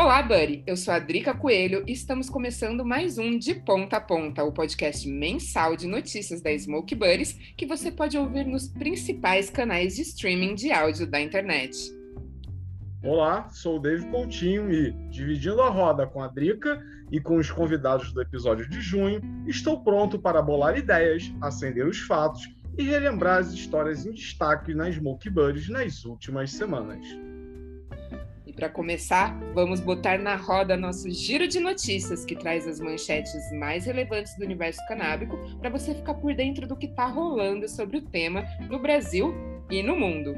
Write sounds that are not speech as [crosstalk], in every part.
Olá, Buddy! Eu sou a Drica Coelho e estamos começando mais um De Ponta a Ponta, o podcast mensal de notícias da Smoke Buddies que você pode ouvir nos principais canais de streaming de áudio da internet. Olá, sou o David Coutinho e, dividindo a roda com a Drica e com os convidados do episódio de junho, estou pronto para bolar ideias, acender os fatos e relembrar as histórias em destaque na Smoke Buddies nas últimas semanas. Para começar, vamos botar na roda nosso giro de notícias que traz as manchetes mais relevantes do universo canábico para você ficar por dentro do que está rolando sobre o tema no Brasil e no mundo.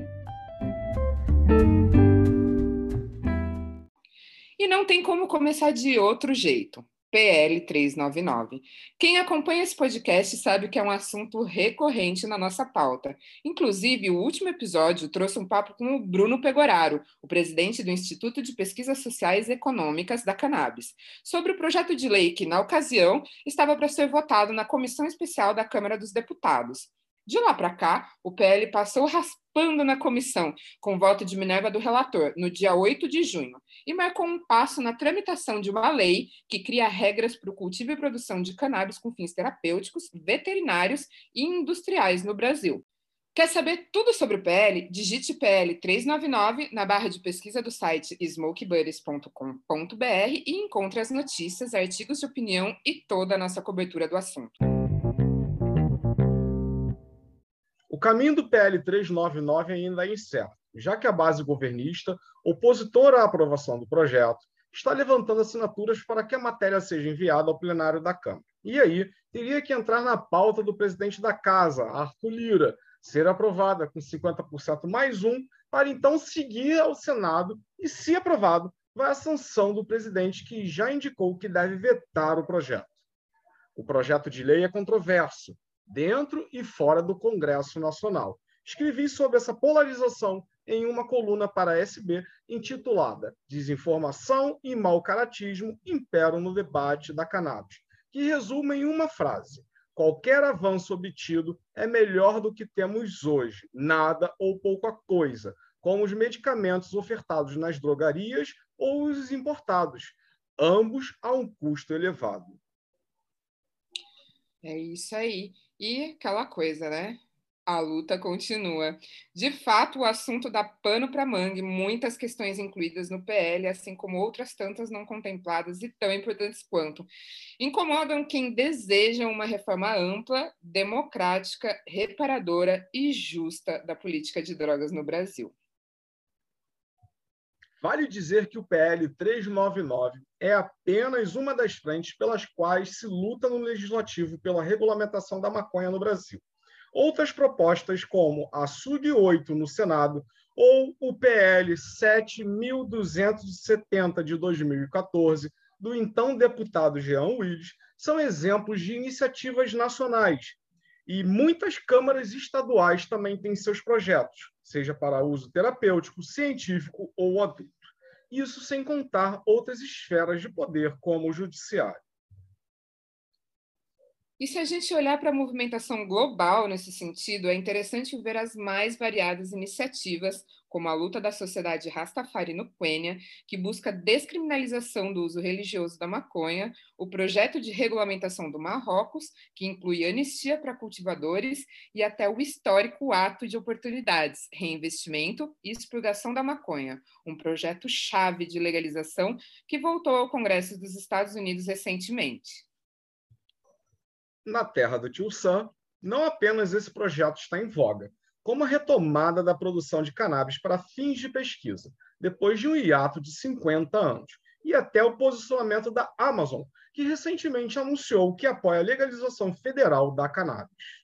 E não tem como começar de outro jeito. PL 399. Quem acompanha esse podcast sabe que é um assunto recorrente na nossa pauta. Inclusive, o último episódio trouxe um papo com o Bruno Pegoraro, o presidente do Instituto de Pesquisas Sociais e Econômicas da Cannabis, sobre o projeto de lei que, na ocasião, estava para ser votado na Comissão Especial da Câmara dos Deputados. De lá para cá, o PL passou raspando na comissão, com voto de Minerva do relator, no dia 8 de junho, e marcou um passo na tramitação de uma lei que cria regras para o cultivo e produção de cannabis com fins terapêuticos, veterinários e industriais no Brasil. Quer saber tudo sobre o PL? Digite PL 399 na barra de pesquisa do site smokebuddies.com.br e encontre as notícias, artigos de opinião e toda a nossa cobertura do assunto. Caminho do PL 399 ainda é incerto, já que a base governista, opositora à aprovação do projeto, está levantando assinaturas para que a matéria seja enviada ao plenário da Câmara. E aí, teria que entrar na pauta do presidente da Casa, Arthur Lira, ser aprovada com 50% mais um, para então seguir ao Senado e, se aprovado, vai à sanção do presidente, que já indicou que deve vetar o projeto. O projeto de lei é controverso, dentro e fora do Congresso Nacional. Escrevi sobre essa polarização em uma coluna para a SB intitulada Desinformação e Mal Caratismo imperam no debate da cannabis, que resume em uma frase: qualquer avanço obtido é melhor do que temos hoje, nada ou pouca coisa, como os medicamentos ofertados nas drogarias ou os importados, ambos a um custo elevado. É isso aí. E aquela coisa, né? A luta continua. De fato, o assunto dá pano para mangue, muitas questões incluídas no PL, assim como outras tantas não contempladas e tão importantes quanto. Incomodam quem deseja uma reforma ampla, democrática, reparadora e justa da política de drogas no Brasil. Vale dizer que o PL 399 é apenas uma das frentes pelas quais se luta no legislativo pela regulamentação da maconha no Brasil. Outras propostas, como a SUG 8 no Senado ou o PL 7270 de 2014 do então deputado Jean Willis, são exemplos de iniciativas nacionais. E muitas câmaras estaduais também têm seus projetos, seja para uso terapêutico, científico ou adulto. Isso sem contar outras esferas de poder, como o judiciário. E se a gente olhar para a movimentação global nesse sentido, é interessante ver as mais variadas iniciativas, como a luta da sociedade Rastafari no Quênia, que busca descriminalização do uso religioso da maconha, o projeto de regulamentação do Marrocos, que inclui anistia para cultivadores, e até o histórico ato de oportunidades, reinvestimento e expurgação da maconha, um projeto chave de legalização que voltou ao Congresso dos Estados Unidos recentemente. Na terra do tio Sam, não apenas esse projeto está em voga, como a retomada da produção de cannabis para fins de pesquisa, depois de um hiato de 50 anos, e até o posicionamento da Amazon, que recentemente anunciou que apoia a legalização federal da cannabis.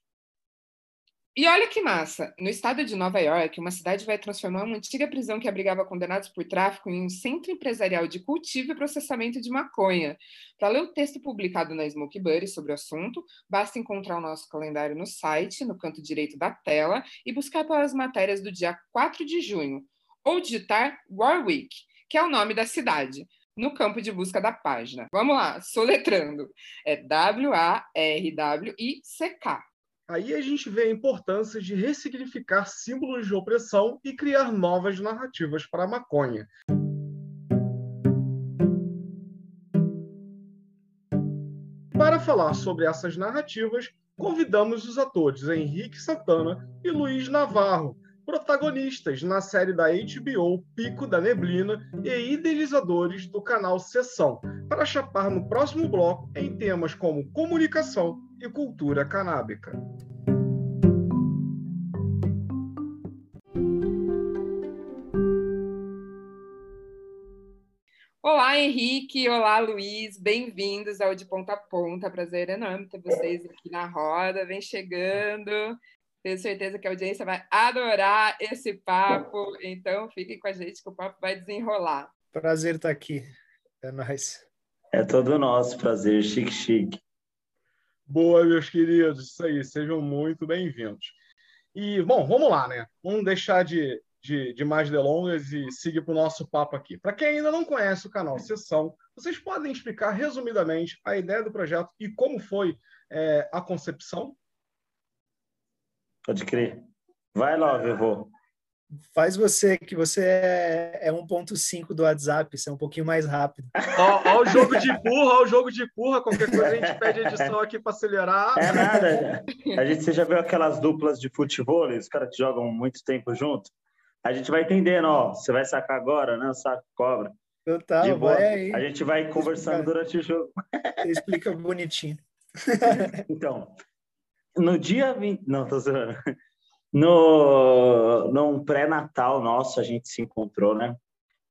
E olha que massa! No estado de Nova York, uma cidade vai transformar uma antiga prisão que abrigava condenados por tráfico em um centro empresarial de cultivo e processamento de maconha. Para ler o texto publicado na Smoke Buddy sobre o assunto, basta encontrar o nosso calendário no site, no canto direito da tela, e buscar pelas matérias do dia 4 de junho, ou digitar Warwick, que é o nome da cidade no campo de busca da página. Vamos lá, soletrando. É W-A-R-W-I-C-K. Aí a gente vê a importância de ressignificar símbolos de opressão e criar novas narrativas para a maconha. Para falar sobre essas narrativas, convidamos os atores Henrique Santana e Luiz Navarro, protagonistas na série da HBO Pico da Neblina e idealizadores do canal Sessão, para chapar no próximo bloco em temas como comunicação, e cultura canábica. Olá, Henrique. Olá, Luiz. Bem-vindos ao De Ponta a Ponta. Prazer enorme ter vocês aqui na roda. Vem chegando. Tenho certeza que a audiência vai adorar esse papo. Então, fiquem com a gente que o papo vai desenrolar. Prazer estar aqui. É nóis. É todo nosso prazer. Chique, chique. Boa, meus queridos. Isso aí. Sejam muito bem-vindos. E, bom, vamos lá, né? Vamos deixar de de, de mais delongas e seguir para o nosso papo aqui. Para quem ainda não conhece o canal Sessão, vocês podem explicar resumidamente a ideia do projeto e como foi é, a concepção? Pode crer. Vai lá, Vevô. Faz você, que você é, é 1.5 do WhatsApp, você é um pouquinho mais rápido. Ó, o jogo de burra, ó o jogo de burra, qualquer coisa a gente pede edição aqui para acelerar. É nada. A gente, você já viu aquelas duplas de futebol, os caras que jogam muito tempo junto? a gente vai entendendo, ó, você vai sacar agora, né? O saco cobra. Total, boa. Aí. A gente vai conversando explica, durante o jogo. Você explica bonitinho. então, no dia 20... Não, tô zoando. No, num pré-natal nosso, a gente se encontrou, né?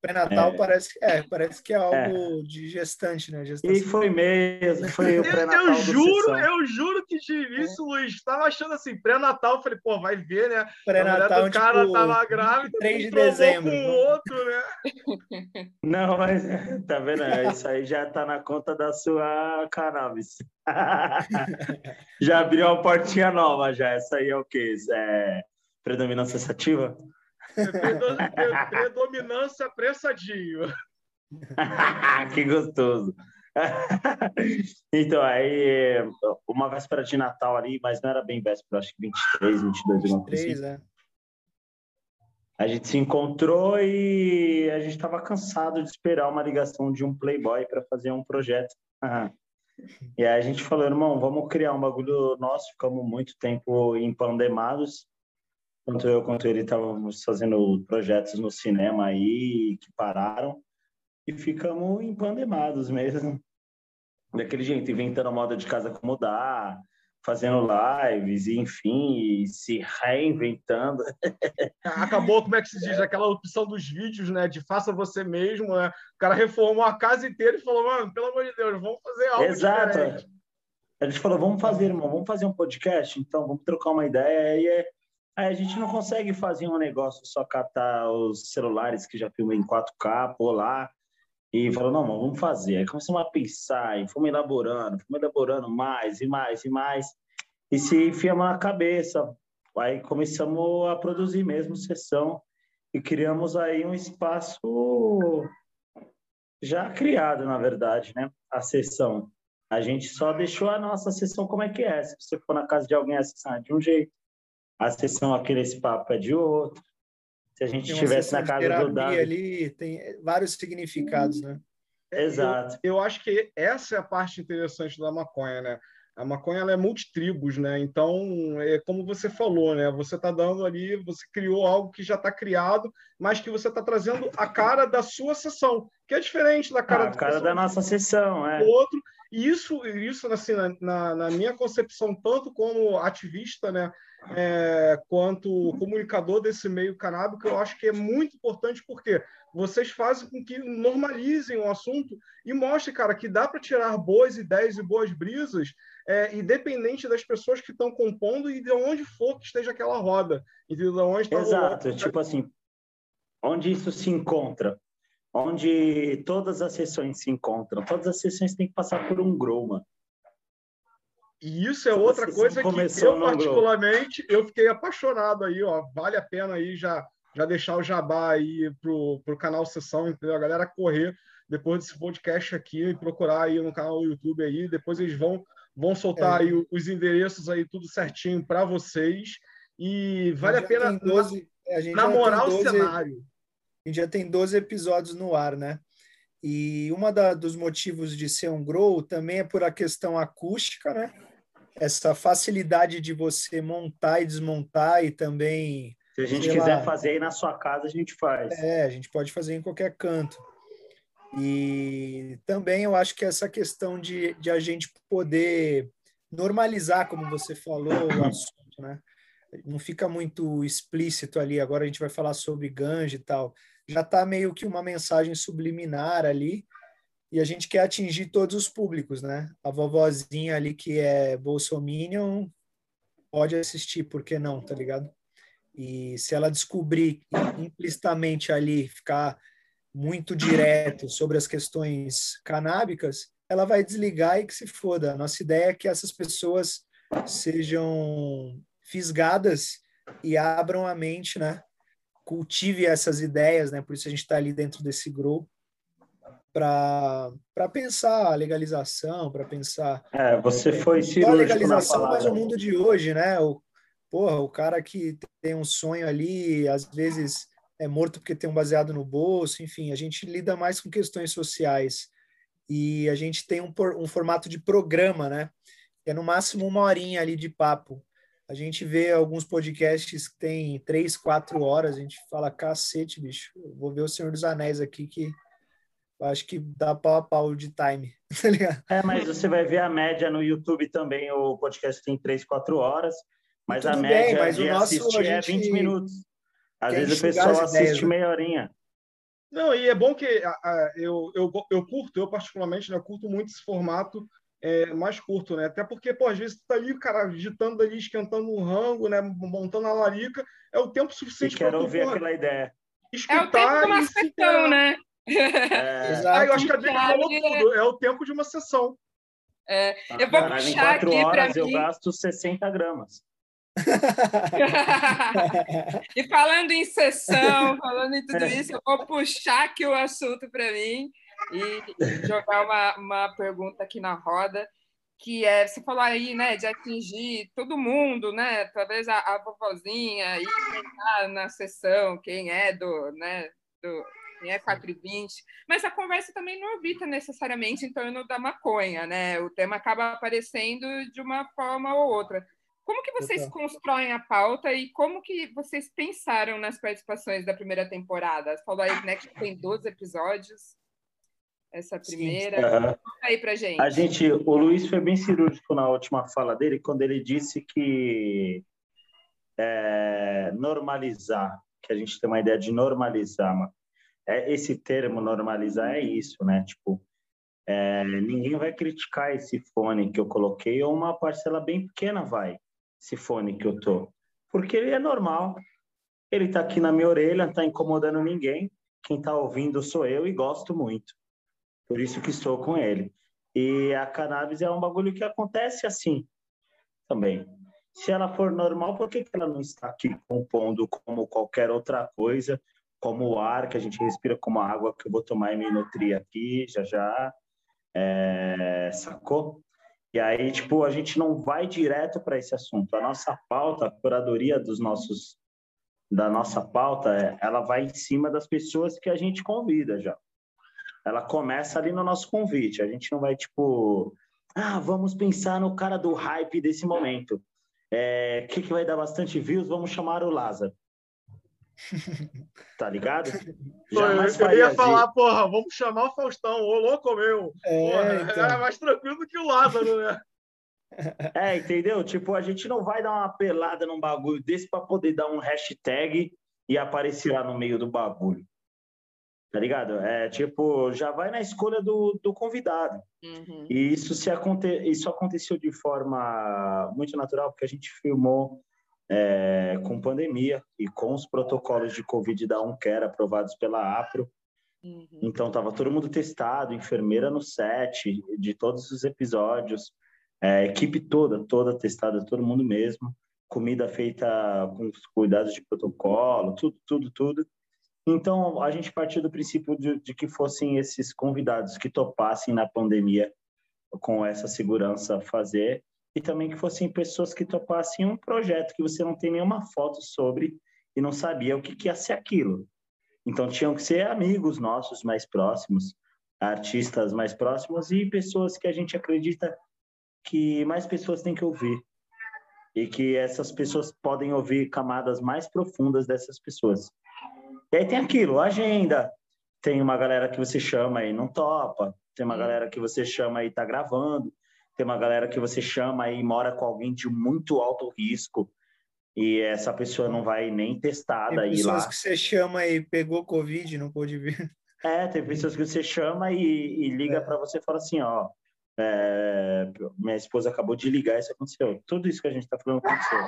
Pré-natal é. parece, é, parece que é algo é. de gestante, né? Gestação. E foi mesmo, foi o pré-natal. Eu, eu juro, eu juro que de início, é. Luiz, estava achando assim, pré-natal, falei, pô, vai ver, né? Pré-natal, o cara tipo, tava grávida, 3 de dezembro. com o outro, né? [laughs] Não, mas [laughs] tá vendo? Isso aí já tá na conta da sua cannabis. [laughs] já abriu uma portinha nova, já. Essa aí é o quê? É predominância sativa? Predominância pressadinho. [laughs] que gostoso. [laughs] então, aí, uma véspera de Natal ali, mas não era bem véspera, acho que 23, 22, 23, assim. é. A gente se encontrou e a gente estava cansado de esperar uma ligação de um playboy para fazer um projeto. [laughs] E aí a gente falou, irmão, vamos criar um bagulho nosso. Ficamos muito tempo empandemados tanto eu quanto ele estávamos fazendo projetos no cinema aí que pararam e ficamos empandemados mesmo. Daquele jeito, inventando a moda de casa acomodar, fazendo lives, e, enfim, se reinventando. [laughs] Acabou, como é que se diz, aquela opção dos vídeos, né, de faça você mesmo, né? O cara reformou a casa inteira e falou, mano, pelo amor de Deus, vamos fazer algo Exato. diferente. A gente falou, vamos fazer, irmão, vamos fazer um podcast, então vamos trocar uma ideia e é a gente não consegue fazer um negócio só catar os celulares que já filmam em 4K, pôr lá e falou, não, vamos fazer. Aí começamos a pensar e fomos elaborando, fomos elaborando mais e mais e mais e se enfiamos na cabeça. Aí começamos a produzir mesmo sessão e criamos aí um espaço já criado, na verdade, né? A sessão. A gente só deixou a nossa sessão como é que é. Se você for na casa de alguém, acessar de um jeito a sessão aqui nesse papo é de outro. Se a gente estivesse na casa do Davi... ali tem vários significados, né? É, Exato. Eu, eu, acho que essa é a parte interessante da maconha, né? A maconha ela é multitribos, né? Então, é como você falou, né? Você está dando ali, você criou algo que já está criado, mas que você está trazendo a cara da sua sessão, que é diferente da cara, ah, a cara da nossa sessão, é. Outro. E isso, isso assim, na, na, minha concepção, tanto como ativista, né? É, quanto comunicador desse meio canábico, eu acho que é muito importante porque vocês fazem com que normalizem o assunto e mostrem, cara, que dá para tirar boas ideias e boas brisas, é, independente das pessoas que estão compondo e de onde for que esteja aquela roda. Entendeu? De onde tá Exato, tipo assim, onde isso se encontra, onde todas as sessões se encontram, todas as sessões têm que passar por um grow, mano. E isso é outra coisa que eu, particularmente, eu fiquei apaixonado aí, ó. Vale a pena aí já, já deixar o jabá aí pro, pro canal Sessão, entendeu? A galera correr depois desse podcast aqui e procurar aí no canal do YouTube aí. Depois eles vão, vão soltar é. aí os endereços aí tudo certinho para vocês. E vale a, pena 12, a namorar 12, o cenário. A gente já tem 12 episódios no ar, né? E uma da, dos motivos de ser um grow também é por a questão acústica, né? Essa facilidade de você montar e desmontar e também. Se a gente quiser lá, fazer aí na sua casa, a gente faz. É, a gente pode fazer em qualquer canto. E também eu acho que essa questão de, de a gente poder normalizar, como você falou, o assunto, né? Não fica muito explícito ali. Agora a gente vai falar sobre ganja e tal. Já está meio que uma mensagem subliminar ali. E a gente quer atingir todos os públicos, né? A vovozinha ali que é bolsominion pode assistir, por que não, tá ligado? E se ela descobrir implicitamente ali, ficar muito direto sobre as questões canábicas, ela vai desligar e que se foda. A nossa ideia é que essas pessoas sejam fisgadas e abram a mente, né? Cultive essas ideias, né? Por isso a gente está ali dentro desse grupo para pensar a legalização, para pensar. É, você foi cirúrgico a legalização, mas o mundo de hoje, né? O, porra, o cara que tem um sonho ali, às vezes é morto porque tem um baseado no bolso, enfim, a gente lida mais com questões sociais e a gente tem um, um formato de programa, né? É no máximo uma horinha ali de papo. A gente vê alguns podcasts que tem três, quatro horas, a gente fala, cacete, bicho, vou ver o Senhor dos Anéis aqui que acho que dá pau a pau de time, [laughs] tá É, mas você vai ver a média no YouTube também, o podcast tem três, quatro horas, mas Tudo a média bem, mas de o nosso, assistir é 20 minutos. Às vezes o pessoal assiste ideias, né? meia horinha. Não, e é bom que eu, eu, eu curto, eu particularmente, né, eu curto muito esse formato é, mais curto, né? Até porque, pô, às vezes tu tá ali, cara, digitando ali, esquentando um rango, né? Montando a larica, é o tempo suficiente para tu ouvir porra, aquela ideia. Escutar é o tempo de uma sessão, né? É... [laughs] Ah, eu acho que a Drica falou tudo, é o tempo de uma sessão. É, eu vou Caralho, puxar aqui para mim. Eu gasto 60 gramas. [laughs] e falando em sessão, falando em tudo isso, eu vou puxar aqui o assunto para mim e jogar uma, uma pergunta aqui na roda, que é, você falou aí, né, de atingir todo mundo, né, talvez a, a vovozinha e quem na sessão, quem é do, né, do, é 420, mas a conversa também não evita necessariamente em torno da maconha, né, o tema acaba aparecendo de uma forma ou outra. Como que vocês constroem a pauta e como que vocês pensaram nas participações da primeira temporada? Você falou aí né, que tem 12 episódios, essa primeira. Sim, Conta aí pra gente. A gente, o Luiz foi bem cirúrgico na última fala dele, quando ele disse que é, normalizar, que a gente tem uma ideia de normalizar, é, esse termo normalizar é isso, né? Tipo, é, ninguém vai criticar esse fone que eu coloquei, ou uma parcela bem pequena vai esse fone que eu tô. Porque ele é normal. Ele tá aqui na minha orelha, não tá incomodando ninguém. Quem tá ouvindo sou eu e gosto muito. Por isso que estou com ele. E a cannabis é um bagulho que acontece assim também. Se ela for normal, por que, que ela não está aqui compondo como qualquer outra coisa, como o ar que a gente respira, como a água que eu vou tomar e me nutrir aqui já já? É, sacou? E aí, tipo, a gente não vai direto para esse assunto. A nossa pauta, a curadoria dos nossos da nossa pauta, é, ela vai em cima das pessoas que a gente convida já. Ela começa ali no nosso convite. A gente não vai tipo, ah, vamos pensar no cara do hype desse momento. É, que, que vai dar bastante views? Vamos chamar o Lázaro. Tá ligado? Jamais eu, eu ia falar, porra, vamos chamar o Faustão, ô louco meu. É, porra, então. é mais tranquilo do que o Lázaro, né? [laughs] É, entendeu? Tipo, a gente não vai dar uma pelada num bagulho desse para poder dar um hashtag e aparecer lá no meio do bagulho. Tá ligado? É tipo, já vai na escolha do, do convidado. Uhum. E isso, se aconte... isso aconteceu de forma muito natural, porque a gente filmou é, com pandemia e com os protocolos de Covid da UNCARE aprovados pela APRO. Uhum. Então, estava todo mundo testado, enfermeira no set de todos os episódios, é, equipe toda, toda testada, todo mundo mesmo, comida feita com os cuidados de protocolo, tudo, tudo, tudo. Então, a gente partiu do princípio de, de que fossem esses convidados que topassem na pandemia com essa segurança fazer e também que fossem pessoas que topassem um projeto que você não tem nenhuma foto sobre e não sabia o que, que ia ser aquilo. Então tinham que ser amigos nossos mais próximos, artistas mais próximos e pessoas que a gente acredita que mais pessoas têm que ouvir e que essas pessoas podem ouvir camadas mais profundas dessas pessoas. E aí tem aquilo, agenda. Tem uma galera que você chama e não topa, tem uma galera que você chama e tá gravando, tem uma galera que você chama e mora com alguém de muito alto risco e essa pessoa não vai nem testada tem lá. pessoas que você chama e pegou Covid, não pôde vir. É, tem pessoas que você chama e, e liga é. para você e fala assim, ó, é, minha esposa acabou de ligar, isso aconteceu. Tudo isso que a gente está falando aconteceu.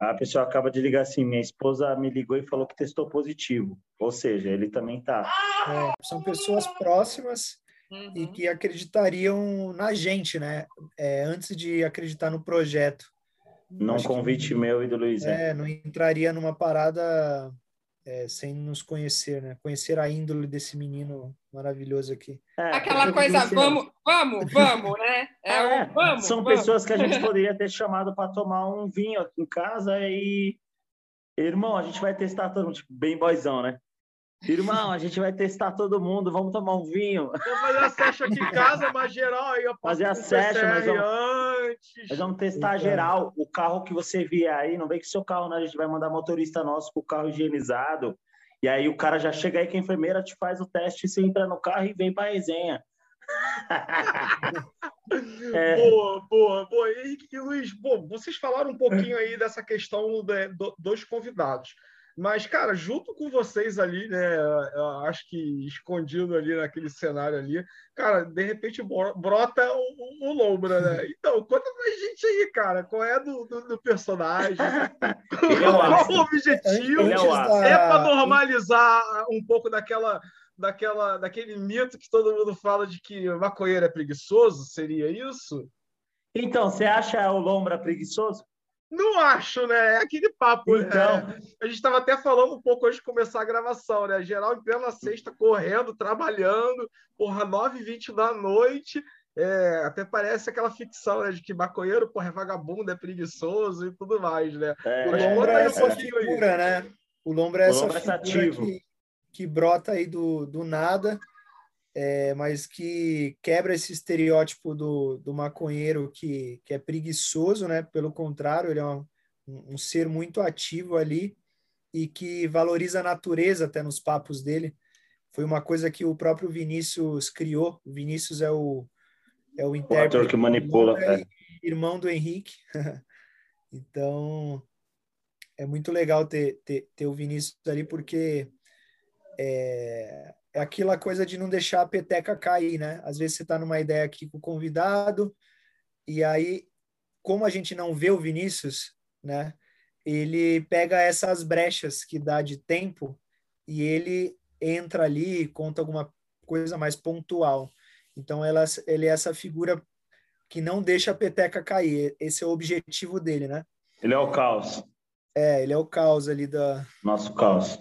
A pessoa acaba de ligar assim, minha esposa me ligou e falou que testou positivo. Ou seja, ele também tá. É, são pessoas próximas uhum. e que acreditariam na gente, né? É, antes de acreditar no projeto. Num convite que, meu e do Luiz. É, não entraria numa parada é, sem nos conhecer, né? Conhecer a índole desse menino maravilhoso aqui. É, Aquela coisa, vamos, vamos, vamos, né? É, é vamos, são vamos. pessoas que a gente [laughs] poderia ter chamado para tomar um vinho aqui em casa e irmão, a gente vai testar todo mundo, tipo, bem boizão, né? Irmão, a gente vai testar todo mundo, vamos tomar um vinho. Vamos fazer a session aqui em casa, mas geral aí. Eu fazer a session, nós vamos, antes. nós vamos testar geral. O carro que você vier aí, não vem que seu carro, né? A gente vai mandar motorista nosso com o carro higienizado. E aí o cara já chega aí que a enfermeira te faz o teste, você entra no carro e vem para a resenha. [laughs] é. Boa, boa, boa. E, e Luiz, bom, vocês falaram um pouquinho aí dessa questão de, do, dos convidados. Mas, cara, junto com vocês ali, né? acho que escondido ali naquele cenário ali, cara, de repente brota o, o Lombra, né? [laughs] Então, conta pra gente aí, cara, qual é do, do, do personagem? [laughs] qual é o objetivo? É, é para normalizar um pouco daquela daquela, daquele mito que todo mundo fala de que maconheiro é preguiçoso? Seria isso? Então, você acha o Lombra preguiçoso? Não acho, né? É aquele papo. Né? Então, né? a gente estava até falando um pouco antes de começar a gravação, né? Geral em plena sexta, correndo, trabalhando, porra, 9h20 da noite. É, até parece aquela ficção, né? De que maconheiro, porra, é vagabundo, é preguiçoso e tudo mais, né? É, o Lombra é essa figura, aí. né? O Lombra é essa é figura que, que brota aí do, do nada é, mas que quebra esse estereótipo do, do maconheiro que, que é preguiçoso, né? Pelo contrário, ele é um, um ser muito ativo ali e que valoriza a natureza até nos papos dele. Foi uma coisa que o próprio Vinícius criou. O Vinícius é o é o intérprete o que manipula, é. irmão do Henrique. [laughs] então é muito legal ter, ter, ter o Vinícius ali porque é, é aquela coisa de não deixar a peteca cair, né? Às vezes você está numa ideia aqui com o convidado, e aí, como a gente não vê o Vinícius, né? Ele pega essas brechas que dá de tempo e ele entra ali e conta alguma coisa mais pontual. Então, ela, ele é essa figura que não deixa a peteca cair. Esse é o objetivo dele, né? Ele é o caos. É, ele é o caos ali da. Nosso caos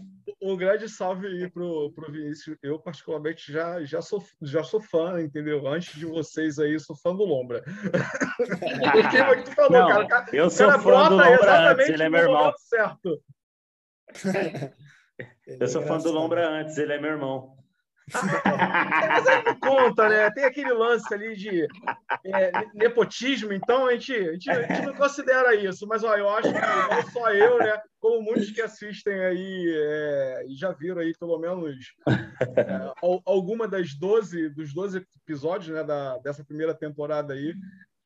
um grande salve aí pro, pro Vinícius. Eu, particularmente, já, já, sou, já sou fã, entendeu? Antes de vocês aí, sou fã do Lombra. Porque [laughs] o que tu falou, Não, cara. Eu sou cara fã do [laughs] Lombra antes, ele é meu irmão. Certo. eu sou fã do Lombra antes, ele é meu irmão. Mas aí não conta, né? Tem aquele lance ali de é, nepotismo, então a gente, a, gente, a gente, não considera isso. Mas ó, eu acho que não só eu, né? Como muitos que assistem aí é, já viram aí pelo menos é, alguma das 12, dos 12 episódios né, da, dessa primeira temporada aí,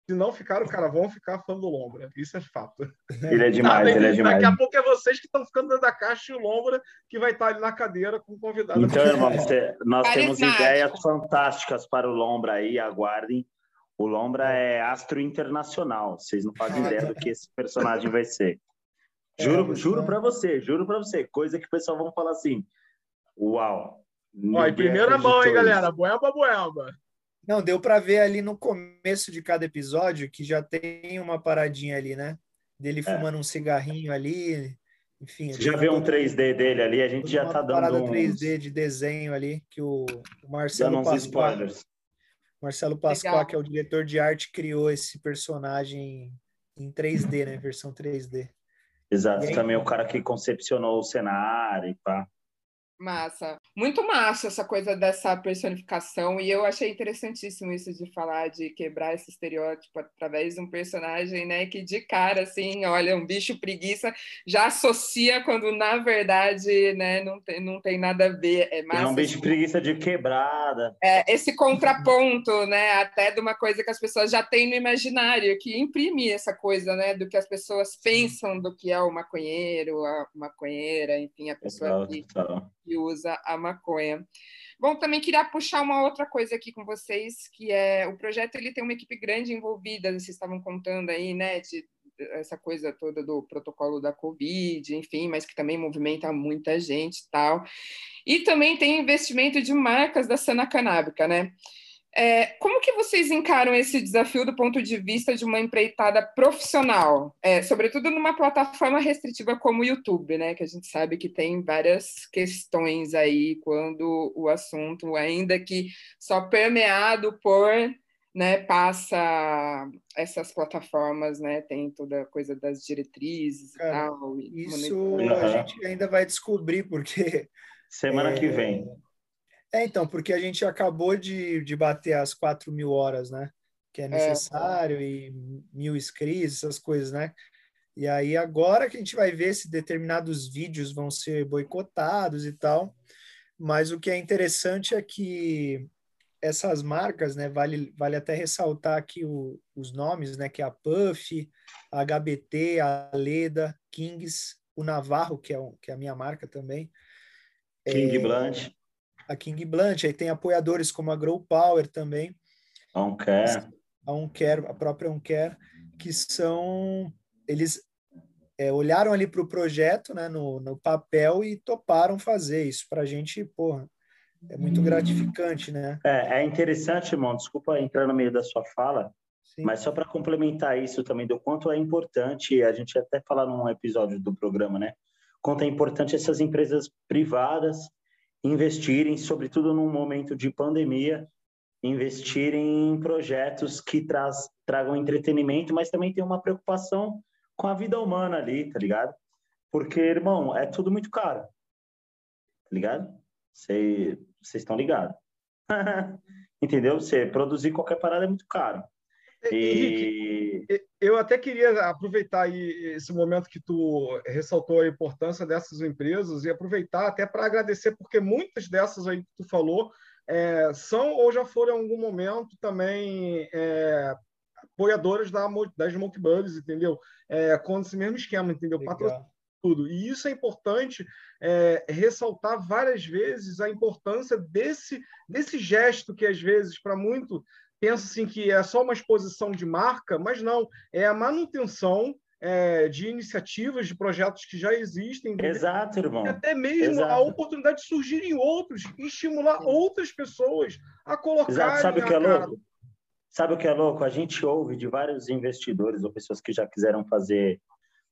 se não ficaram, cara, vão ficar fã do Lombra. Isso é fato. Ele é demais, tá, ele é demais. Daqui a pouco é vocês que estão ficando dentro da caixa e o Lombra que vai estar ali na cadeira com o convidado. Então, irmão, você, nós temos ideias fantásticas para o Lombra aí, aguardem. O Lombra é astro internacional. Vocês não fazem ideia do que esse personagem vai ser. Juro, é, juro para você, juro para você. Coisa que o pessoal vão falar assim: Uau! Ó, em primeira mão, hein, galera? Boeba, boeba. Não, deu para ver ali no começo de cada episódio que já tem uma paradinha ali, né? Dele é. fumando é. um cigarrinho ali, enfim. Você já viu um 3D dele ali? A gente já tá dando parada uns... 3D de desenho ali que o, Marcelo Pascoal, Marcelo Pascoal, que é o diretor de arte, criou esse personagem em 3D, né? Versão 3D. Exato, aí... também o cara que concepcionou o cenário e pá. Massa. Muito massa essa coisa dessa personificação, e eu achei interessantíssimo isso de falar de quebrar esse estereótipo através de um personagem, né, que de cara, assim, olha, um bicho preguiça, já associa quando, na verdade, né, não tem, não tem nada a ver. É, massa, é um bicho assim, preguiça de quebrada. É, esse contraponto, né, até de uma coisa que as pessoas já têm no imaginário, que imprime essa coisa, né, do que as pessoas pensam do que é o maconheiro, a maconheira, enfim, a pessoa que, que usa a maconha. Bom, também queria puxar uma outra coisa aqui com vocês, que é o projeto ele tem uma equipe grande envolvida, vocês estavam contando aí, né, de essa coisa toda do protocolo da Covid, enfim, mas que também movimenta muita gente e tal. E também tem investimento de marcas da cena canábica, né? É, como que vocês encaram esse desafio do ponto de vista de uma empreitada profissional, é, sobretudo numa plataforma restritiva como o YouTube, né? Que a gente sabe que tem várias questões aí quando o assunto, ainda que só permeado por, né, passa essas plataformas, né? Tem toda a coisa das diretrizes Cara, e tal. Isso a gente ainda vai descobrir porque semana é... que vem é, então, porque a gente acabou de, de bater as 4 mil horas, né? Que é, é necessário, é. e mil inscritos, essas coisas, né? E aí, agora que a gente vai ver se determinados vídeos vão ser boicotados e tal. Mas o que é interessante é que essas marcas, né? Vale, vale até ressaltar aqui o, os nomes, né? Que é a Puff, a HBT, a Leda, Kings, o Navarro, que é, que é a minha marca também. King é, Blanche a King Blunt, aí tem apoiadores como a Grow Power também. A Uncare. A própria Uncare, que são... Eles é, olharam ali para o projeto, né, no, no papel e toparam fazer isso. Para a gente, porra, é muito gratificante, né? É, é interessante, irmão, desculpa entrar no meio da sua fala, Sim. mas só para complementar isso também, do quanto é importante, a gente até falar num episódio do programa, né? Quanto é importante essas empresas privadas investirem, sobretudo num momento de pandemia, investirem em projetos que traz, tragam entretenimento, mas também tem uma preocupação com a vida humana ali, tá ligado? Porque, irmão, é tudo muito caro. Tá ligado? Vocês estão ligados. [laughs] Entendeu? Você produzir qualquer parada é muito caro. E... Henrique, eu até queria aproveitar aí esse momento que tu ressaltou a importância dessas empresas e aproveitar até para agradecer, porque muitas dessas aí que tu falou é, são ou já foram em algum momento também é, apoiadoras da, das Smoke Buddies, entendeu? É, com esse mesmo esquema, entendeu? Patrocínio tudo. E isso é importante é, ressaltar várias vezes a importância desse, desse gesto que, às vezes, para muito pensa assim que é só uma exposição de marca, mas não, é a manutenção é, de iniciativas, de projetos que já existem. Exato, irmão. E até mesmo Exato. a oportunidade de surgirem outros e estimular outras pessoas a colocar. Exato. Sabe o que é louco? Sabe o que é louco? A gente ouve de vários investidores ou pessoas que já quiseram fazer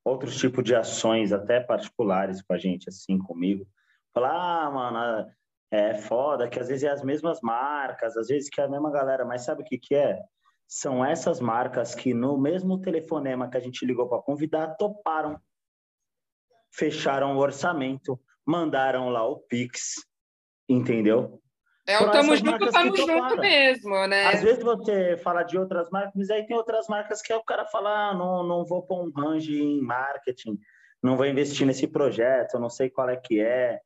outros tipos de ações, até particulares com a gente, assim, comigo. Falar, ah, mano, é foda, que às vezes é as mesmas marcas, às vezes que é a mesma galera, mas sabe o que, que é? São essas marcas que no mesmo telefonema que a gente ligou para convidar, toparam, fecharam o orçamento, mandaram lá o Pix, entendeu? É o tamo junto, tamo junto mesmo, né? Às vezes você fala de outras marcas, mas aí tem outras marcas que é o cara falar, ah, não, não vou pôr um range em marketing, não vou investir nesse projeto, não sei qual é que é,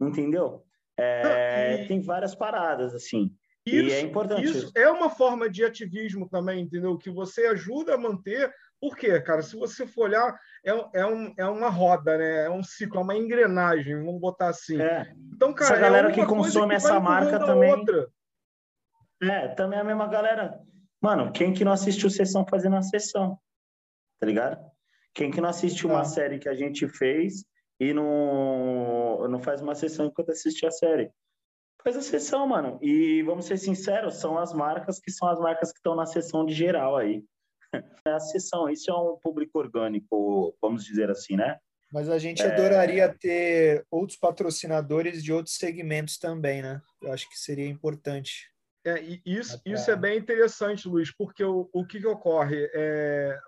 entendeu? É, e... Tem várias paradas, assim. Isso, e é importante. Isso é uma forma de ativismo também, entendeu? Que você ajuda a manter. Por quê, cara? Se você for olhar, é, é, um, é uma roda, né? É um ciclo, é uma engrenagem, vamos botar assim. É. Então, cara, essa galera é que consome que essa marca também. Outra. É, também é a mesma galera. Mano, quem que não assistiu sessão fazendo a sessão? Tá ligado? Quem que não assistiu tá. uma série que a gente fez e não, não faz uma sessão enquanto assiste a série. Faz a sessão, mano. E vamos ser sinceros, são as marcas que são as marcas que estão na sessão de geral aí. [laughs] É a sessão, isso é um público orgânico, vamos dizer assim, né? Mas a gente é... adoraria ter outros patrocinadores de outros segmentos também, né? Eu acho que seria importante. É, isso, isso é bem interessante, Luiz, porque o, o que, que ocorre? É,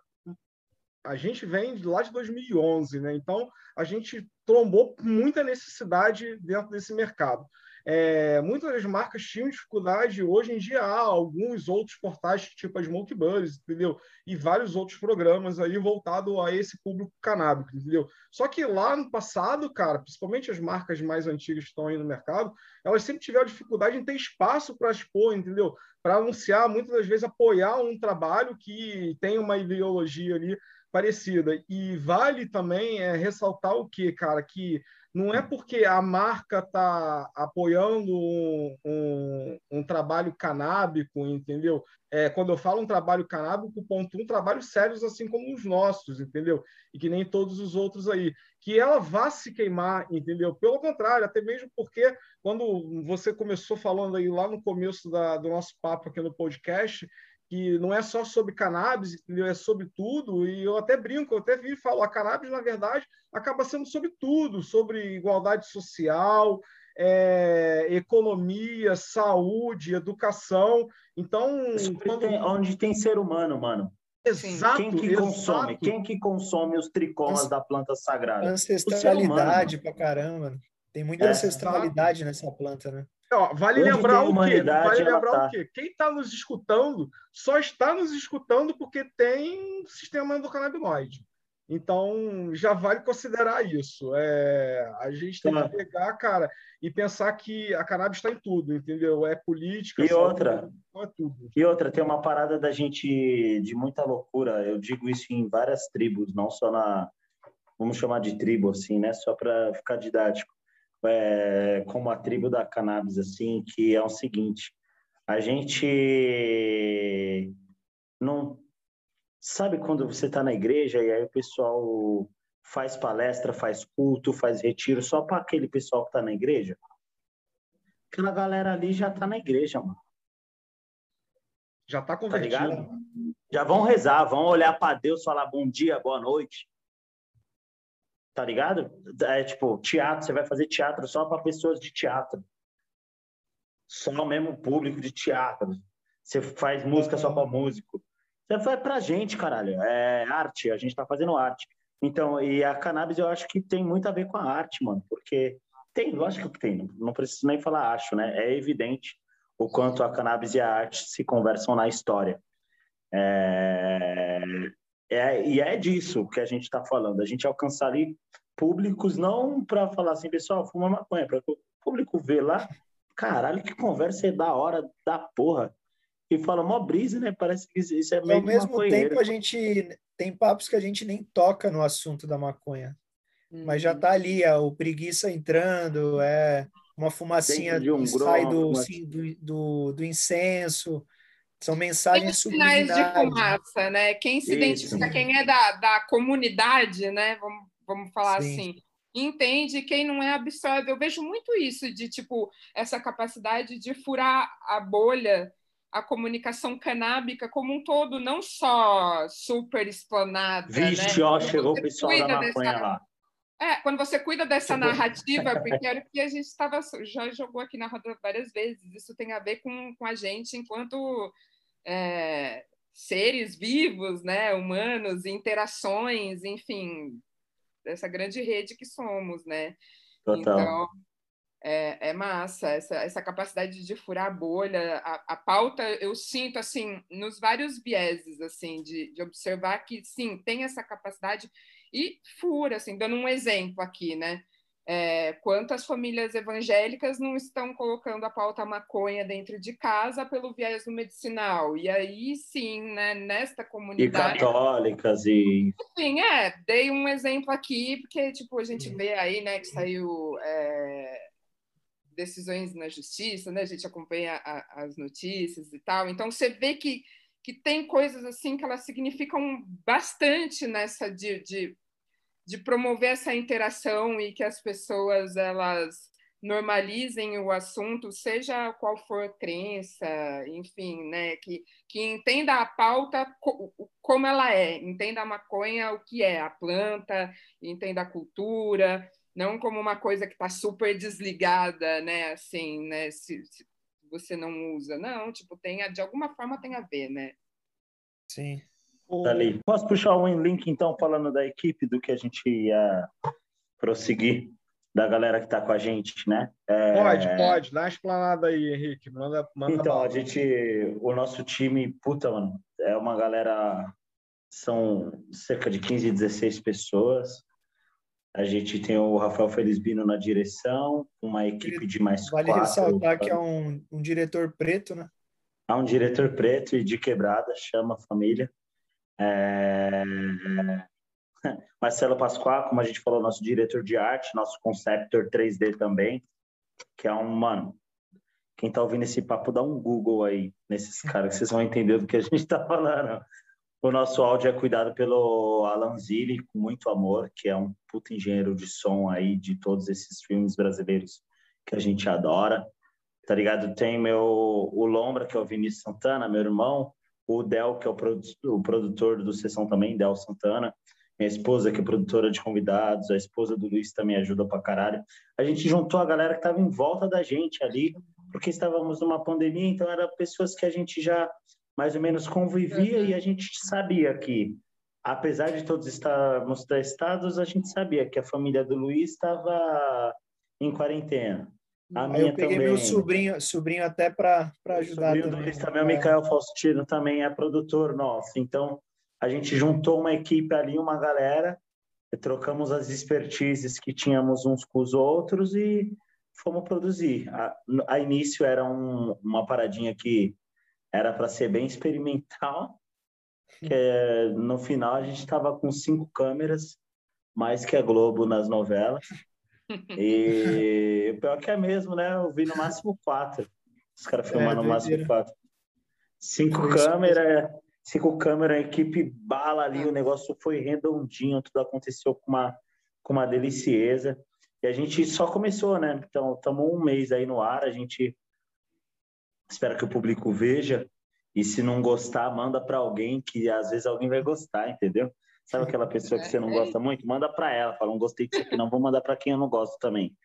a gente vem lá de 2011, né? Então a gente trombou muita necessidade dentro desse mercado. é, muitas das marcas tinham dificuldade, hoje em dia há alguns outros portais, tipo a Smoke Buddies, entendeu? E vários outros programas aí voltados a esse público canábico, entendeu? Só que lá no passado, cara, principalmente as marcas mais antigas que estão aí no mercado, elas sempre tiveram dificuldade em ter espaço para expor, entendeu? Para anunciar, muitas das vezes apoiar um trabalho que tem uma ideologia ali parecida. E vale também é, ressaltar o que, cara, que não é porque a marca está apoiando um, um, um, trabalho canábico, entendeu? É, quando eu falo um trabalho canábico, ponto um, trabalhos sérios assim como os nossos, entendeu? E que nem todos os outros aí. Que ela vá se queimar, entendeu? Pelo contrário, até mesmo porque quando você começou falando aí lá no começo da, do nosso papo aqui no podcast, que não é só sobre cannabis, entendeu? é sobre tudo, e eu até brinco, eu até vi e falo, a cannabis, na verdade, acaba sendo sobre tudo, sobre igualdade social, é, economia, saúde, educação. Então, quando... tem, onde tem ser humano, mano. Exato. Quem que exato. consome? Quem que consome os tricomas da planta sagrada? Ancestralidade pra caramba. Tem muita é, ancestralidade nessa planta, né? Ó, vale lembrar o quê? Vale lembrar tá. o quê? Quem está nos escutando só está nos escutando porque tem sistema endocannabinoide. Então, já vale considerar isso. É, a gente tem que pegar, cara, e pensar que a cannabis está em tudo, entendeu? É política, e saúde, outra, é tudo. E outra, tem uma parada da gente de muita loucura. Eu digo isso em várias tribos, não só na, vamos chamar de tribo, assim, né? Só para ficar didático é, como a tribo da cannabis, assim, que é o seguinte: a gente não sabe quando você está na igreja e aí o pessoal faz palestra, faz culto, faz retiro só para aquele pessoal que está na igreja? Aquela galera ali já está na igreja, mano. Já está convertido. Tá já vão rezar, vão olhar para Deus, falar bom dia, boa noite tá ligado? É tipo, teatro, você vai fazer teatro só para pessoas de teatro. Só o mesmo público de teatro. Você faz música só para músico. Você faz pra gente, caralho. É arte, a gente tá fazendo arte. Então, e a cannabis eu acho que tem muito a ver com a arte, mano, porque tem, lógico que tem, não preciso nem falar acho, né? É evidente o quanto a cannabis e a arte se conversam na história. É... É, e é disso que a gente está falando, a gente alcançar ali públicos, não para falar assim, pessoal, fuma maconha, para o público ver lá, caralho, que conversa é da hora, da porra. E fala mó brisa, né? Parece que isso é meio Ao mesmo tempo, a gente tem papos que a gente nem toca no assunto da maconha. Hum. Mas já tá ali, é, o preguiça entrando, é uma fumacinha um que sai do, assim, do, do, do incenso. São mensagens subliminares. sinais de fumaça, né? Quem se Isso. identifica, quem é da, da comunidade, né? Vamos, vamos falar Sim. assim. Entende quem não é absorve. Eu vejo muito isso de tipo essa capacidade de furar a bolha, a comunicação canábica como um todo, não só super explanada. Vixe, né? ó, chegou o pessoal da maconha dessa... lá. É, quando você cuida dessa narrativa, [laughs] porque era o que a gente estava já jogou aqui na roda várias vezes, isso tem a ver com, com a gente enquanto é, seres vivos, né, humanos, interações, enfim, dessa grande rede que somos, né? Total. Então, é, é massa essa, essa capacidade de furar a bolha. A, a, pauta, eu sinto, assim, nos vários vieses, assim, de, de observar que, sim, tem essa capacidade e fura, assim, dando um exemplo aqui, né? É, quantas famílias evangélicas não estão colocando a pauta maconha dentro de casa pelo viés do medicinal? E aí sim, né, nesta comunidade. E católicas e. Sim, é, dei um exemplo aqui, porque tipo, a gente vê aí né, que saiu é, decisões na justiça, né? A gente acompanha a, as notícias e tal. Então você vê que, que tem coisas assim que elas significam bastante nessa de, de de promover essa interação e que as pessoas elas normalizem o assunto, seja qual for a crença, enfim, né, que, que entenda a pauta como ela é, entenda a maconha o que é, a planta, entenda a cultura, não como uma coisa que está super desligada, né, assim, né, se, se, você não usa, não, tipo, tem, de alguma forma tem a ver, né. Sim. Dali. Posso puxar um link, então, falando da equipe, do que a gente ia prosseguir? da galera que está com a gente, né? É... Pode, pode. Dá uma explanada aí, Henrique. Manda, manda então, bala. a gente, o nosso time, puta, mano, é uma galera, são cerca de 15, 16 pessoas. A gente tem o Rafael Felizbino na direção, uma equipe de mais vale quatro. Vale ressaltar que é um, um diretor preto, né? É um diretor preto e de quebrada, chama a família. É... Marcelo Pascoal, como a gente falou, nosso diretor de arte, nosso conceptor 3D também, que é um, mano, quem tá ouvindo esse papo, dá um Google aí nesses caras, que vocês vão entender do que a gente tá falando. O nosso áudio é cuidado pelo Alan Zilli, com muito amor, que é um puto engenheiro de som aí de todos esses filmes brasileiros que a gente adora. Tá ligado? Tem meu, o Lombra, que é o Vinícius Santana, meu irmão, o Del, que é o, produ o produtor do Sessão também, Del Santana, minha esposa, que é produtora de convidados, a esposa do Luiz também ajuda pra caralho. A gente juntou a galera que estava em volta da gente ali, porque estávamos numa pandemia, então eram pessoas que a gente já mais ou menos convivia uhum. e a gente sabia que, apesar de todos estarmos testados, a gente sabia que a família do Luiz estava em quarentena. A eu peguei também. meu sobrinho, sobrinho até para ajudar. O sobrinho também. do Luiz também, o Micael Faustino também é produtor nosso. Então, a gente juntou uma equipe ali, uma galera, trocamos as expertises que tínhamos uns com os outros e fomos produzir. A, a início era um, uma paradinha que era para ser bem experimental, que é, no final a gente estava com cinco câmeras, mais que a Globo nas novelas. E o pior que é mesmo, né? Eu vi no máximo quatro. Os caras é, filmando é, no máximo quatro. Cinco câmeras, cinco câmeras, equipe bala ali, o negócio foi redondinho, tudo aconteceu com uma, com uma delicieza. E a gente só começou, né? Então, estamos um mês aí no ar, a gente espera que o público veja. E se não gostar, manda para alguém que às vezes alguém vai gostar, entendeu? Sabe aquela pessoa que você não gosta muito? Manda para ela, fala, não gostei disso aqui, não vou mandar para quem eu não gosto também.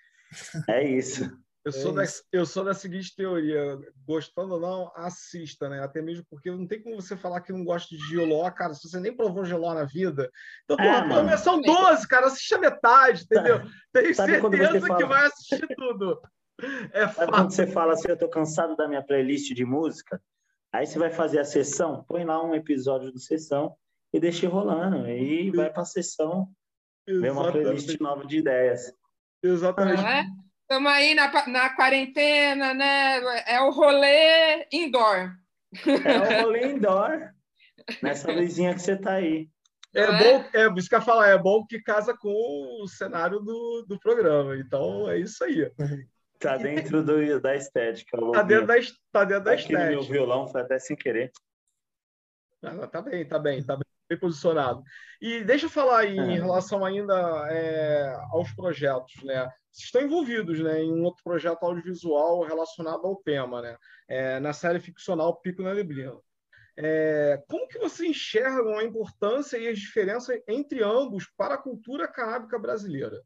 É isso. Eu sou, é da, eu sou da seguinte teoria, gostando ou não, assista, né? Até mesmo porque não tem como você falar que não gosta de Giló, cara, se você nem provou Giló na vida. Então, é, porra, são 12, cara, assiste a metade, entendeu? Tá. Tenho Sabe certeza fala... que vai assistir tudo. É Sabe quando você fala assim, eu tô cansado da minha playlist de música? Aí você vai fazer a sessão, põe lá um episódio do sessão e deixa rolando. Aí vai pra sessão, vê uma playlist nova de ideias. Exatamente. É? Estamos aí na, na quarentena, né? É o rolê indoor. É o rolê indoor. Nessa luzinha que você tá aí. É, é? bom, é isso que eu falar, é bom que casa com o cenário do, do programa. Então é isso aí. Tá dentro do, da estética. Tá dentro da, tá dentro da estética. meu violão foi até sem querer. Ah, tá bem, tá bem, tá bem, bem posicionado. E deixa eu falar aí, é. em relação ainda é, aos projetos, né? estão envolvidos né, em um outro projeto audiovisual relacionado ao tema, né, é, na série ficcional Pico na Neblina. É, como que você enxerga a importância e as diferenças entre ambos para a cultura canábica brasileira?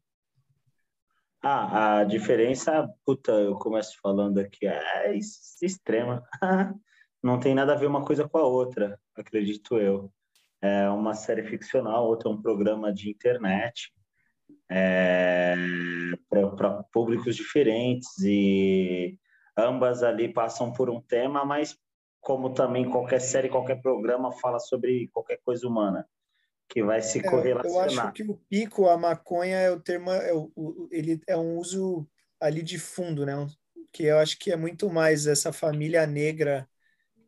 Ah, a diferença, puta, eu começo falando aqui, é extrema. [laughs] Não tem nada a ver uma coisa com a outra, acredito eu. É uma série ficcional, outra é um programa de internet é, para públicos diferentes e ambas ali passam por um tema, mas como também qualquer série, qualquer programa fala sobre qualquer coisa humana que vai se é, correlacionar. Eu acho que o pico, a maconha é o termo, é o, ele é um uso ali de fundo, né? Que eu acho que é muito mais essa família negra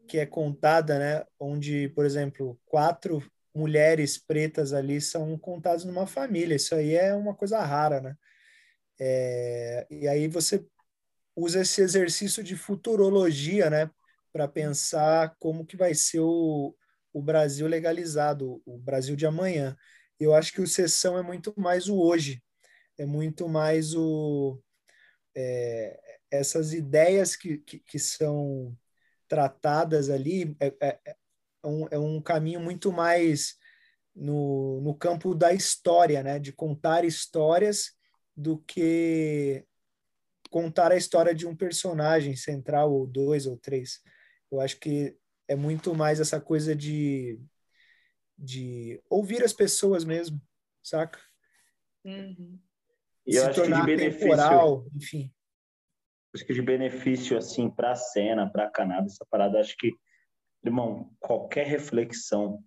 que é contada, né? Onde, por exemplo, quatro mulheres pretas ali são contadas numa família. Isso aí é uma coisa rara, né? É, e aí você usa esse exercício de futurologia, né, para pensar como que vai ser o, o Brasil legalizado, o Brasil de amanhã. Eu acho que o sessão é muito mais o hoje, é muito mais o é, essas ideias que, que, que, são tratadas ali é, é, é um, é um caminho muito mais no, no campo da história, né? De contar histórias do que contar a história de um personagem central ou dois ou três. Eu acho que é muito mais essa coisa de de ouvir as pessoas mesmo, saca? Uhum. E eu acho que de benefício, temporal, enfim. Acho que de benefício assim para a cena, para a cannabis, essa parada, acho que, irmão, qualquer reflexão,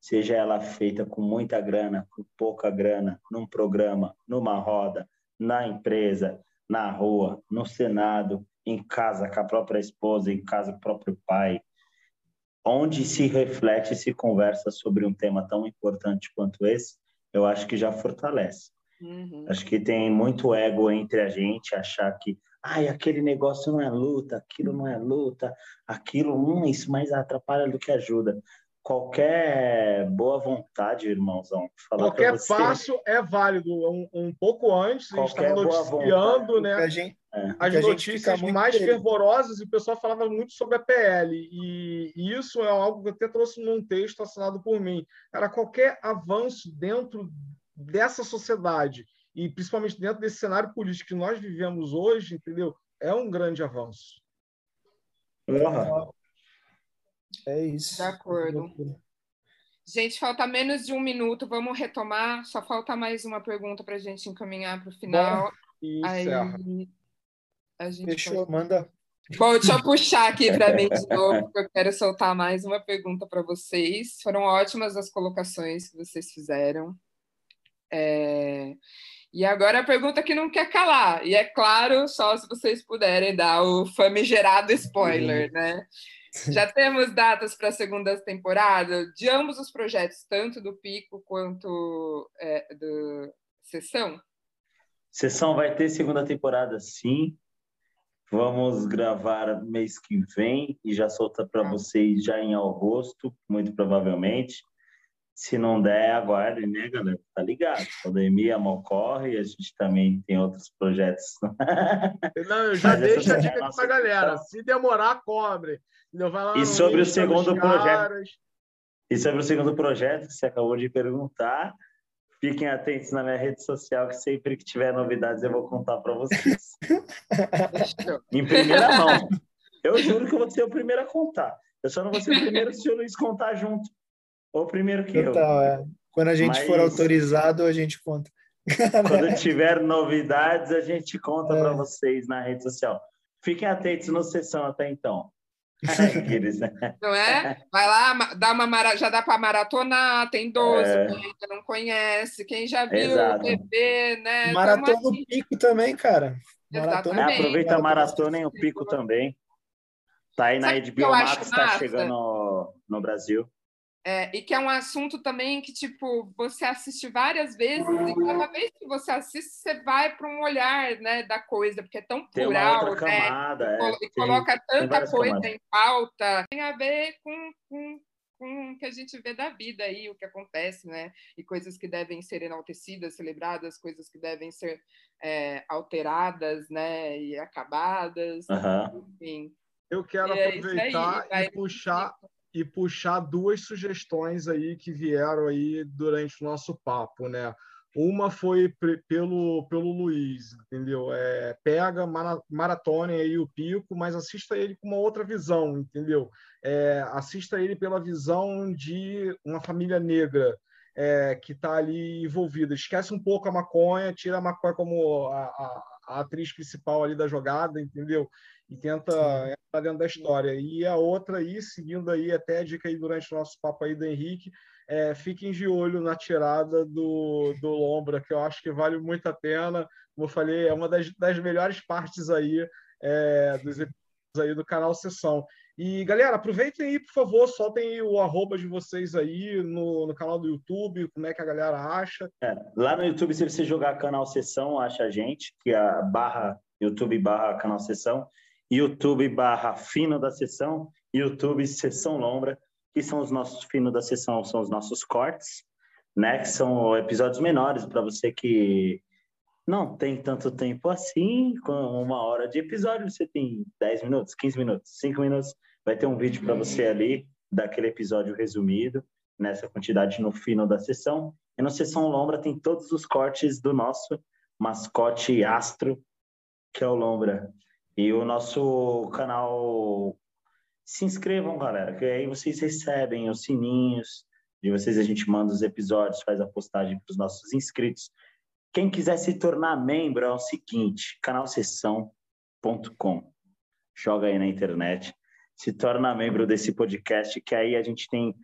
seja ela feita com muita grana, com pouca grana, num programa, numa roda, na empresa, na rua, no Senado, em casa com a própria esposa, em casa com o próprio pai, onde se reflete e se conversa sobre um tema tão importante quanto esse, eu acho que já fortalece. Uhum. Acho que tem muito ego entre a gente, achar que ai, aquele negócio não é luta, aquilo não é luta, aquilo, hum, isso mais atrapalha do que ajuda qualquer boa vontade, irmãozão. qualquer passo é válido. Um, um pouco antes, qualquer a gente estava noticiando né, a gente, é. as notícias mais fervorosas e o pessoal falava muito sobre a PL. E, e, isso é algo que eu até trouxe num texto assinado por mim. Era qualquer avanço dentro dessa sociedade e principalmente dentro desse cenário político que nós vivemos hoje, entendeu? É um grande avanço. Uhum. É isso. De acordo. Gente, falta menos de um minuto, vamos retomar. Só falta mais uma pergunta para a gente encaminhar para o final. Bom, Aí, a gente Fechou, pode... manda. Bom, deixa eu puxar aqui para mim de novo, porque eu quero soltar mais uma pergunta para vocês. Foram ótimas as colocações que vocês fizeram. É... E agora a pergunta que não quer calar, e é claro, só se vocês puderem dar o famigerado spoiler, né? Já temos datas para a segunda temporada de ambos os projetos, tanto do Pico quanto é, do Sessão? Sessão vai ter segunda temporada, sim. Vamos gravar mês que vem e já solta para ah. vocês já em agosto, muito provavelmente. Se não der, aguarde, né, galera? Tá ligado? Pandemia mal corre, a gente também tem outros projetos. [laughs] Não, eu já deixo a dica aqui pra galera. Se demorar, cobre. e sobre o segundo projeto. E sobre o segundo projeto que você acabou de perguntar, fiquem atentos na minha rede social, que sempre que tiver novidades eu vou contar para vocês. [laughs] em primeira mão. Eu juro que eu vou ser o primeiro a contar. Eu só não vou ser o primeiro se o Luiz contar junto. Ou primeiro que Total, eu. É. Quando a gente Mas... for autorizado, a gente conta. [laughs] Quando tiver novidades, a gente conta é. para vocês na rede social. Fiquem atentos no sessão até então. [laughs] não é? Vai lá, dá uma mara... já dá para maratonar, tem 12, é. quem ainda não conhece, quem já viu Exato. o TV, né? Maratona no pico também, cara. Maratona é, aproveita a maratona em o pico também. Tá aí na Sabe HBO Max, tá chegando no Brasil. É, e que é um assunto também que, tipo, você assiste várias vezes e cada vez que você assiste, você vai para um olhar, né, da coisa, porque é tão plural, né? Camada, é, e, coloca tanta coisa camadas. em pauta. Tem a ver com, com, com o que a gente vê da vida aí, o que acontece, né? E coisas que devem ser enaltecidas, celebradas, coisas que devem ser é, alteradas, né? E acabadas, uhum. enfim. Eu quero é aproveitar aí, e puxar [laughs] e puxar duas sugestões aí que vieram aí durante o nosso papo, né? Uma foi pelo, pelo Luiz, entendeu? É, pega, maratone aí o pico, mas assista ele com uma outra visão, entendeu? É, assista ele pela visão de uma família negra é, que está ali envolvida. Esquece um pouco a maconha, tira a maconha como a, a, a atriz principal ali da jogada, entendeu? E tenta entrar dentro da história. E a outra aí, seguindo aí até a dica aí durante o nosso papo aí do Henrique, é, fiquem de olho na tirada do, do Lombra, que eu acho que vale muito a pena. Como eu falei, é uma das, das melhores partes aí é, dos episódios aí do canal Sessão. E, galera, aproveitem aí, por favor, soltem o arroba de vocês aí no, no canal do YouTube, como é que a galera acha. É, lá no YouTube, se você jogar canal Sessão, acha a gente, que é a barra YouTube barra canal Sessão. YouTube barra Fino da Sessão, YouTube Sessão Lombra, que são os nossos Fino da Sessão, são os nossos cortes, né? Que são episódios menores para você que não tem tanto tempo assim, com uma hora de episódio, você tem 10 minutos, 15 minutos, 5 minutos, vai ter um vídeo para você ali daquele episódio resumido, nessa quantidade no fino da sessão. E no Sessão Lombra tem todos os cortes do nosso mascote astro, que é o Lombra. E o nosso canal. Se inscrevam, galera, que aí vocês recebem os sininhos de vocês. A gente manda os episódios, faz a postagem para os nossos inscritos. Quem quiser se tornar membro é o seguinte, canalsessão.com. Joga aí na internet, se torna membro desse podcast, que aí a gente tem,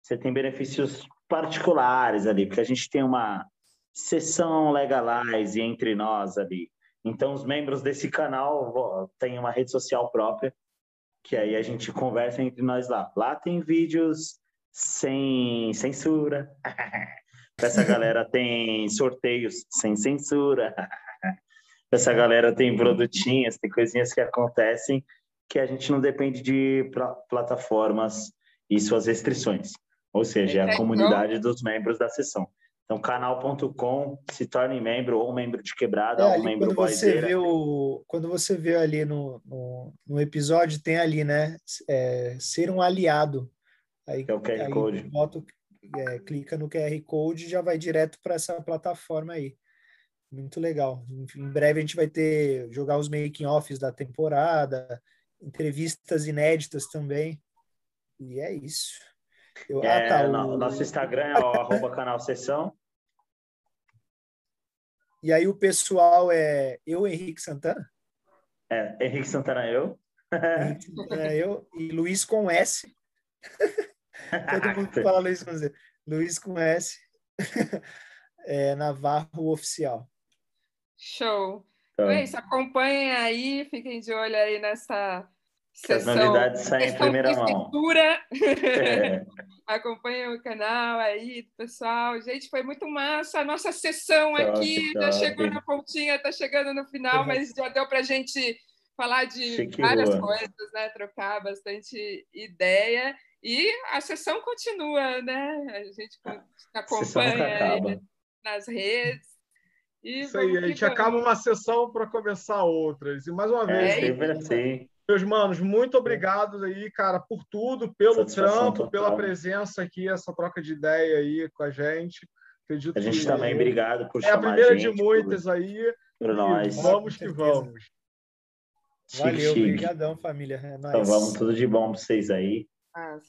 você tem benefícios particulares ali, porque a gente tem uma sessão legalize entre nós ali. Então, os membros desse canal têm uma rede social própria, que aí a gente conversa entre nós lá. Lá tem vídeos sem censura. [laughs] Essa galera tem sorteios sem censura. [laughs] Essa galera tem produtinhas, tem coisinhas que acontecem que a gente não depende de plataformas e suas restrições. Ou seja, é a então comunidade dos membros da sessão. Então, canal.com, se torne membro, ou membro de quebrada, é, ou membro quando você vê o Quando você vê ali no, no, no episódio, tem ali, né? É, ser um aliado. Aí, é o QR aí Code. Bota, é, clica no QR Code e já vai direto para essa plataforma aí. Muito legal. Em breve a gente vai ter jogar os making offs da temporada, entrevistas inéditas também. E é isso. Eu, é, ah, tá, o... Nosso Instagram é o [laughs] arroba canal sessão. E aí o pessoal é eu, Henrique Santana? É, Henrique Santana eu. Henrique Santana [laughs] eu e Luiz com S. [laughs] Todo mundo fala Luiz com Z. Luiz com S. é, Navarro Oficial. Show. Então, é isso, acompanhem aí, fiquem de olho aí nessa. As novidades saem em primeira mão. É. [laughs] Acompanhem o canal aí, pessoal. Gente, foi muito massa a nossa sessão top, aqui. Top. Já chegou na pontinha, está chegando no final, mas já deu para a gente falar de Chique várias boa. coisas, né? Trocar bastante ideia. E a sessão continua, né? A gente acompanha aí nas redes. E Isso aí, a gente acaba uma sessão para começar outras. E mais uma vez, é, sempre assim. Meus manos, muito obrigado aí, cara, por tudo, pelo Satisfação trampo, total. pela presença aqui, essa troca de ideia aí com a gente. Acredito a gente que também, obrigado por chamar É a primeira a de muitas por, aí. Por nós. Vamos que vamos. Valeu, obrigadão, família. É então vamos, tudo de bom para vocês aí.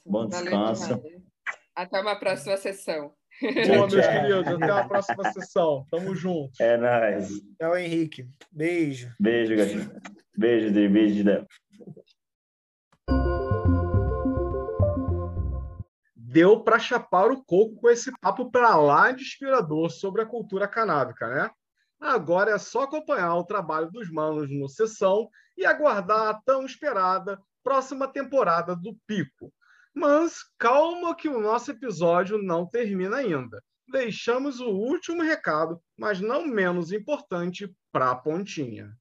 bom descanso. Até uma próxima sessão. Boa, meus queridos. Até a próxima sessão. Tamo junto. É nóis. Tchau, Henrique. Beijo. Beijo, gatinho. Beijo, de beijo Deu para chapar o coco com esse papo para lá de inspirador sobre a cultura canábica, né? Agora é só acompanhar o trabalho dos manos no Sessão e aguardar a tão esperada próxima temporada do Pico. Mas calma que o nosso episódio não termina ainda. Deixamos o último recado, mas não menos importante, para a pontinha.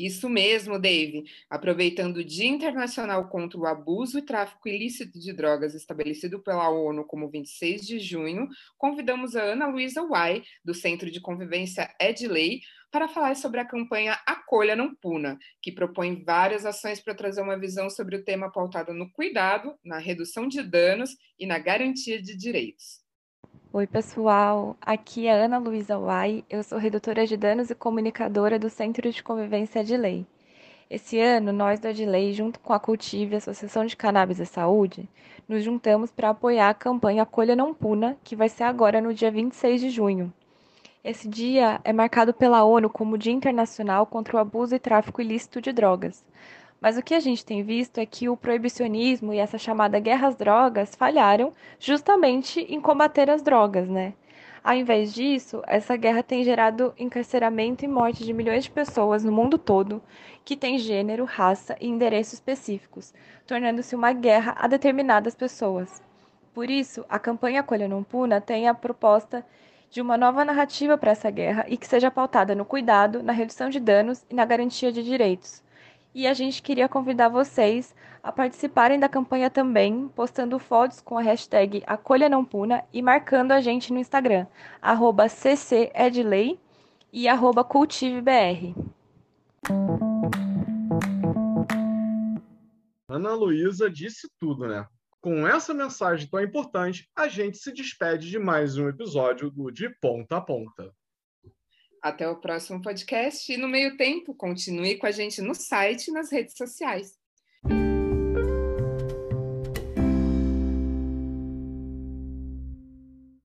Isso mesmo, Dave. Aproveitando o Dia Internacional contra o Abuso e Tráfico Ilícito de Drogas, estabelecido pela ONU como 26 de junho, convidamos a Ana Luísa Uai, do Centro de Convivência Edley, para falar sobre a campanha Acolha Não Puna, que propõe várias ações para trazer uma visão sobre o tema pautada no cuidado, na redução de danos e na garantia de direitos. Oi, pessoal. Aqui é Ana Luísa Uai. Eu sou redutora de danos e comunicadora do Centro de Convivência de Lei. Esse ano, nós da Adlei, junto com a Cultive, Associação de Cannabis e Saúde, nos juntamos para apoiar a campanha Acolha Não Puna, que vai ser agora no dia 26 de junho. Esse dia é marcado pela ONU como Dia Internacional contra o Abuso e Tráfico Ilícito de Drogas. Mas o que a gente tem visto é que o proibicionismo e essa chamada guerra às drogas falharam justamente em combater as drogas, né? Ao invés disso, essa guerra tem gerado encarceramento e morte de milhões de pessoas no mundo todo que têm gênero, raça e endereço específicos, tornando-se uma guerra a determinadas pessoas. Por isso, a campanha Colha Não Puna tem a proposta de uma nova narrativa para essa guerra e que seja pautada no cuidado, na redução de danos e na garantia de direitos. E a gente queria convidar vocês a participarem da campanha também, postando fotos com a hashtag Acolha Não Puna e marcando a gente no Instagram, arroba ccedley e arroba cultivebr. Ana Luísa disse tudo, né? Com essa mensagem tão importante, a gente se despede de mais um episódio do De Ponta a Ponta. Até o próximo podcast e no meio tempo, continue com a gente no site e nas redes sociais.